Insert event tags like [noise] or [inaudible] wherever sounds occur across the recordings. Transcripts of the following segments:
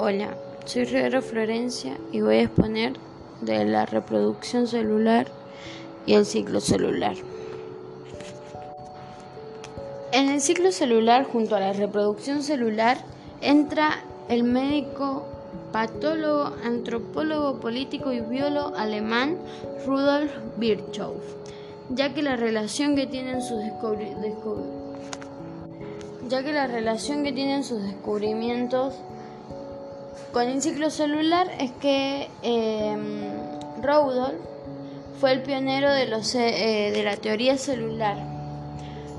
Hola, soy Rivero Florencia y voy a exponer de la reproducción celular y el ciclo celular. En el ciclo celular, junto a la reproducción celular, entra el médico, patólogo, antropólogo, político y biólogo alemán Rudolf Virchow, ya que la relación que tienen sus ya que la relación que tienen sus descubrimientos con el ciclo celular es que eh, Rudolf fue el pionero de, los, eh, de la teoría celular,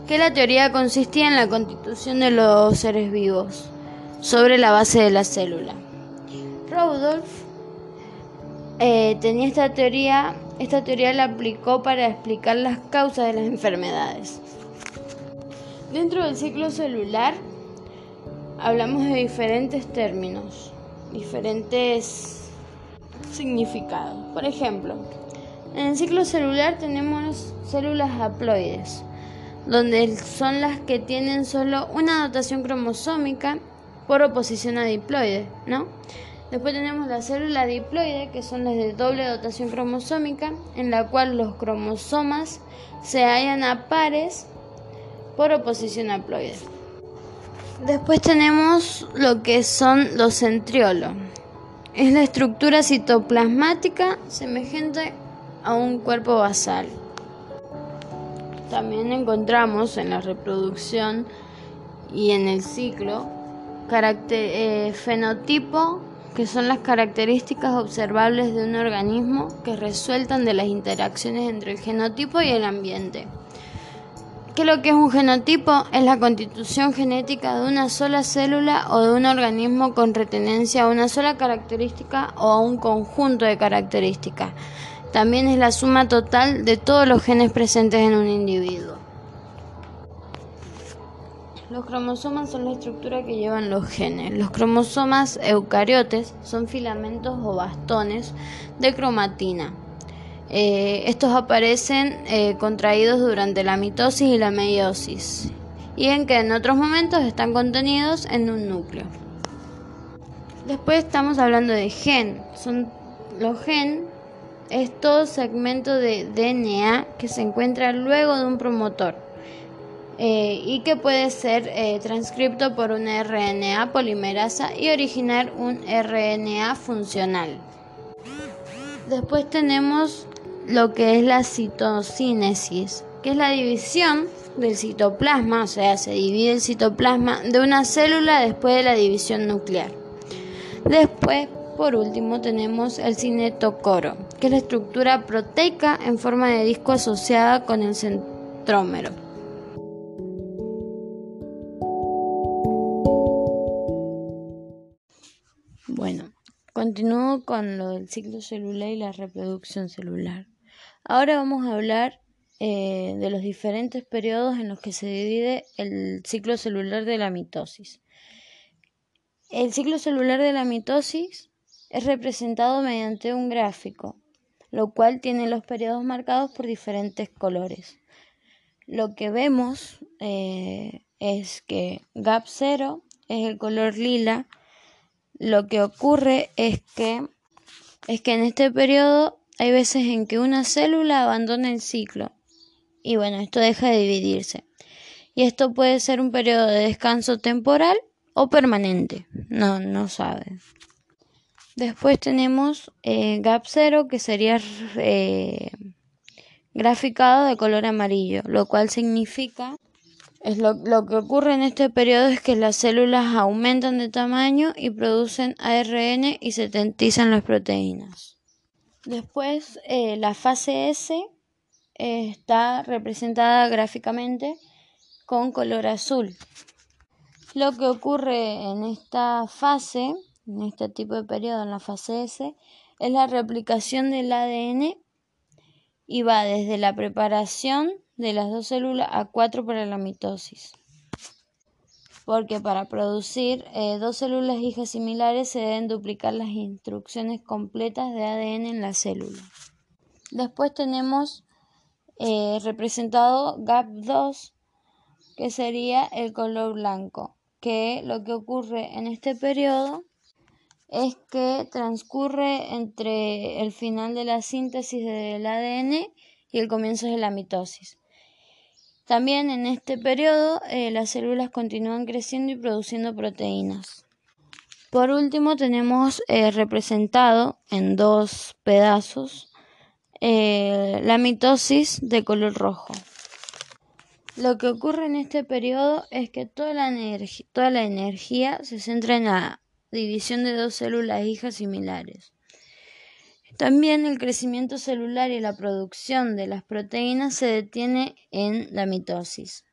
que la teoría consistía en la constitución de los seres vivos sobre la base de la célula. Rudolf eh, tenía esta teoría, esta teoría la aplicó para explicar las causas de las enfermedades. Dentro del ciclo celular hablamos de diferentes términos diferentes significados. Por ejemplo, en el ciclo celular tenemos células haploides, donde son las que tienen solo una dotación cromosómica por oposición a diploide, ¿no? Después tenemos la célula diploide, que son las de doble dotación cromosómica, en la cual los cromosomas se hallan a pares por oposición a haploide. Después tenemos lo que son los centriolos. Es la estructura citoplasmática semejante a un cuerpo basal. También encontramos en la reproducción y en el ciclo eh, fenotipo, que son las características observables de un organismo que resultan de las interacciones entre el genotipo y el ambiente que lo que es un genotipo es la constitución genética de una sola célula o de un organismo con retenencia a una sola característica o a un conjunto de características. También es la suma total de todos los genes presentes en un individuo. Los cromosomas son la estructura que llevan los genes. Los cromosomas eucariotes son filamentos o bastones de cromatina. Eh, estos aparecen eh, contraídos durante la mitosis y la meiosis y en que en otros momentos están contenidos en un núcleo. Después estamos hablando de gen. Son los gen es todo segmento de DNA que se encuentra luego de un promotor eh, y que puede ser transcripto por una RNA polimerasa y originar un RNA funcional. Después tenemos lo que es la citocinesis, que es la división del citoplasma, o sea, se divide el citoplasma de una célula después de la división nuclear. Después, por último, tenemos el cinetocoro, que es la estructura proteica en forma de disco asociada con el centrómero. Bueno, continúo con lo del ciclo celular y la reproducción celular. Ahora vamos a hablar eh, de los diferentes periodos en los que se divide el ciclo celular de la mitosis. El ciclo celular de la mitosis es representado mediante un gráfico, lo cual tiene los periodos marcados por diferentes colores. Lo que vemos eh, es que GAP 0 es el color lila. Lo que ocurre es que, es que en este periodo hay veces en que una célula abandona el ciclo y bueno, esto deja de dividirse. Y esto puede ser un periodo de descanso temporal o permanente, no, no sabe. Después tenemos eh, gap 0 que sería eh, graficado de color amarillo, lo cual significa es lo, lo, que ocurre en este periodo es que las células aumentan de tamaño y producen ARN y sintetizan las proteínas. Después, eh, la fase S eh, está representada gráficamente con color azul. Lo que ocurre en esta fase, en este tipo de periodo, en la fase S, es la replicación del ADN y va desde la preparación de las dos células a cuatro para la mitosis porque para producir eh, dos células hijas similares se deben duplicar las instrucciones completas de ADN en la célula. Después tenemos eh, representado GAP2, que sería el color blanco, que lo que ocurre en este periodo es que transcurre entre el final de la síntesis del ADN y el comienzo de la mitosis. También en este periodo eh, las células continúan creciendo y produciendo proteínas. Por último tenemos eh, representado en dos pedazos eh, la mitosis de color rojo. Lo que ocurre en este periodo es que toda la, toda la energía se centra en la división de dos células hijas similares. También el crecimiento celular y la producción de las proteínas se detiene en la mitosis.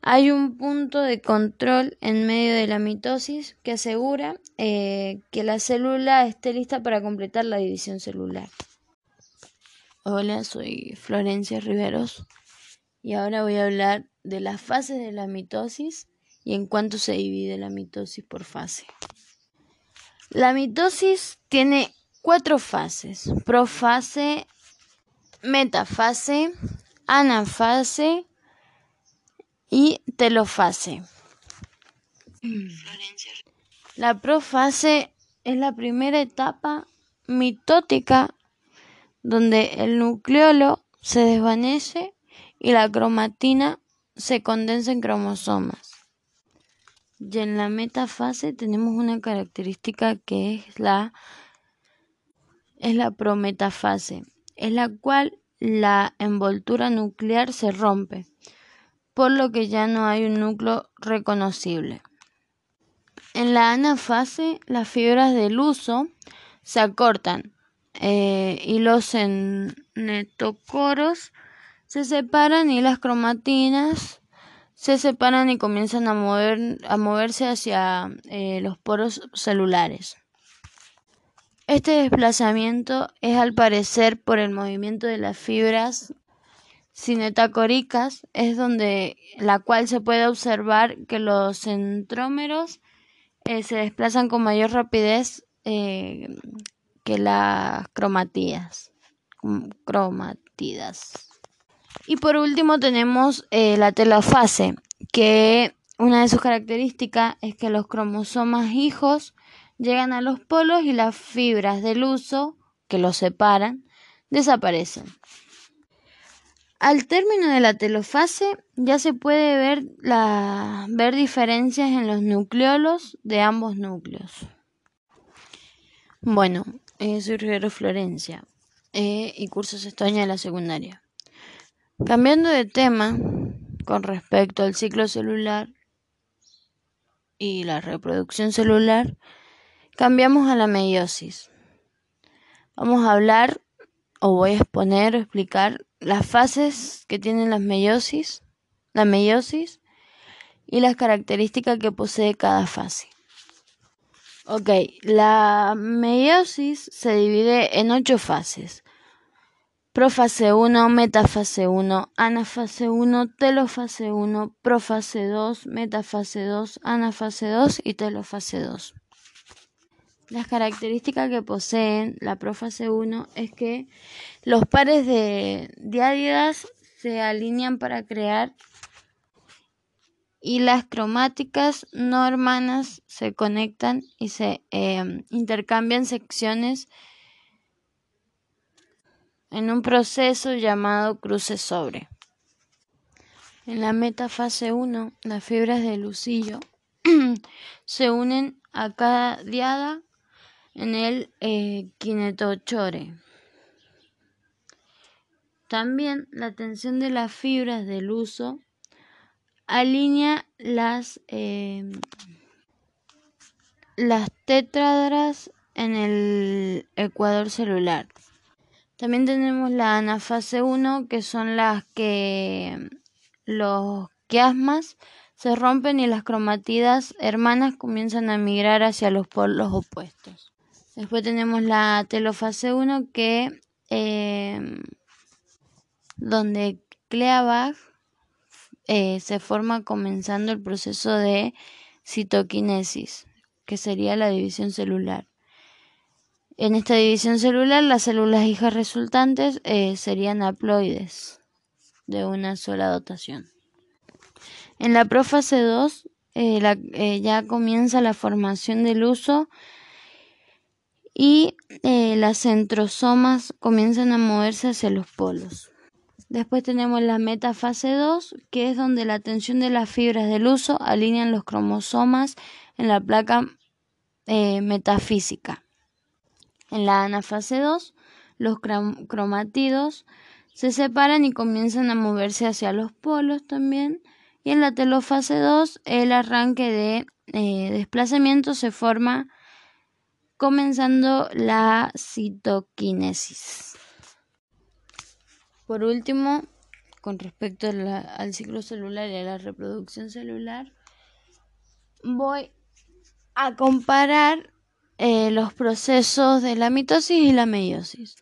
Hay un punto de control en medio de la mitosis que asegura eh, que la célula esté lista para completar la división celular. Hola, soy Florencia Riveros y ahora voy a hablar de las fases de la mitosis y en cuánto se divide la mitosis por fase. La mitosis tiene cuatro fases, profase, metafase, anafase y telofase. La profase es la primera etapa mitótica donde el nucleolo se desvanece y la cromatina se condensa en cromosomas. Y en la metafase tenemos una característica que es la, es la prometafase, en la cual la envoltura nuclear se rompe, por lo que ya no hay un núcleo reconocible. En la anafase, las fibras del uso se acortan eh, y los netocoros se separan y las cromatinas se separan y comienzan a, mover, a moverse hacia eh, los poros celulares. Este desplazamiento es al parecer por el movimiento de las fibras cinetacóricas, es donde la cual se puede observar que los centrómeros eh, se desplazan con mayor rapidez eh, que las cromatidas. cromatidas. Y por último tenemos eh, la telofase, que una de sus características es que los cromosomas hijos llegan a los polos y las fibras del uso, que los separan, desaparecen. Al término de la telofase ya se puede ver, la, ver diferencias en los nucleolos de ambos núcleos. Bueno, eh, soy Rivero Florencia eh, y curso sexto año de la secundaria. Cambiando de tema con respecto al ciclo celular y la reproducción celular, cambiamos a la meiosis. Vamos a hablar o voy a exponer o explicar las fases que tienen las meiosis, la meiosis y las características que posee cada fase. Ok, la meiosis se divide en ocho fases. Profase 1, metafase 1, anafase 1, telofase 1, profase 2, metafase 2, anafase 2 y telofase 2. Las características que poseen la profase 1 es que los pares de diádidas se alinean para crear y las cromáticas no hermanas se conectan y se eh, intercambian secciones en un proceso llamado cruce sobre. En la metafase 1, las fibras del lucillo [clears throat] se unen a cada diada en el eh. También la tensión de las fibras del uso alinea las, eh, las en el ecuador celular. También tenemos la anafase 1, que son las que los quiasmas se rompen y las cromatidas hermanas comienzan a migrar hacia los polos opuestos. Después tenemos la telofase 1, que eh, donde Cleavage eh, se forma comenzando el proceso de citoquinesis, que sería la división celular. En esta división celular, las células hijas resultantes eh, serían haploides de una sola dotación. En la prófase 2 eh, eh, ya comienza la formación del uso y las centrosomas comienzan a moverse hacia los polos. Después tenemos la metafase 2, que es donde la tensión de las fibras del uso alinean los cromosomas en la placa metafísica. En la anafase 2, los cromatidos se separan y comienzan a moverse hacia los polos también. Y en la telofase 2, el arranque de eh, desplazamiento se forma comenzando la citoquinesis. Por último, con respecto al ciclo celular y a la reproducción celular, voy a comparar eh, los procesos de la mitosis y la meiosis.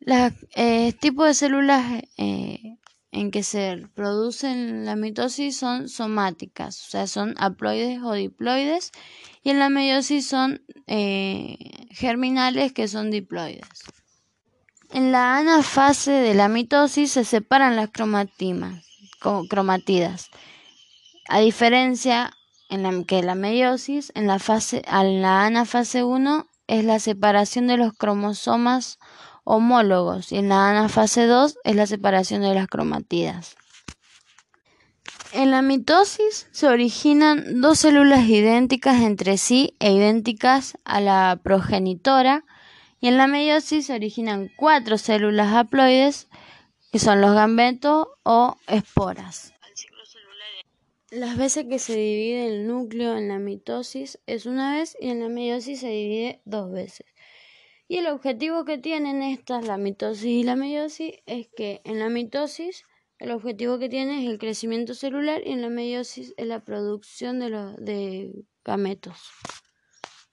Los eh, tipos de células eh, en que se producen la mitosis son somáticas, o sea, son haploides o diploides, y en la meiosis son eh, germinales, que son diploides. En la anafase de la mitosis se separan las cromatidas, a diferencia en la que la meiosis, en la, fase, en la anafase 1 es la separación de los cromosomas homólogos y en la anafase 2 es la separación de las cromatidas. En la mitosis se originan dos células idénticas entre sí e idénticas a la progenitora y en la meiosis se originan cuatro células haploides que son los gametos o esporas. Las veces que se divide el núcleo en la mitosis es una vez y en la meiosis se divide dos veces. Y el objetivo que tienen estas, la mitosis y la meiosis, es que en la mitosis el objetivo que tiene es el crecimiento celular y en la meiosis es la producción de, los, de gametos.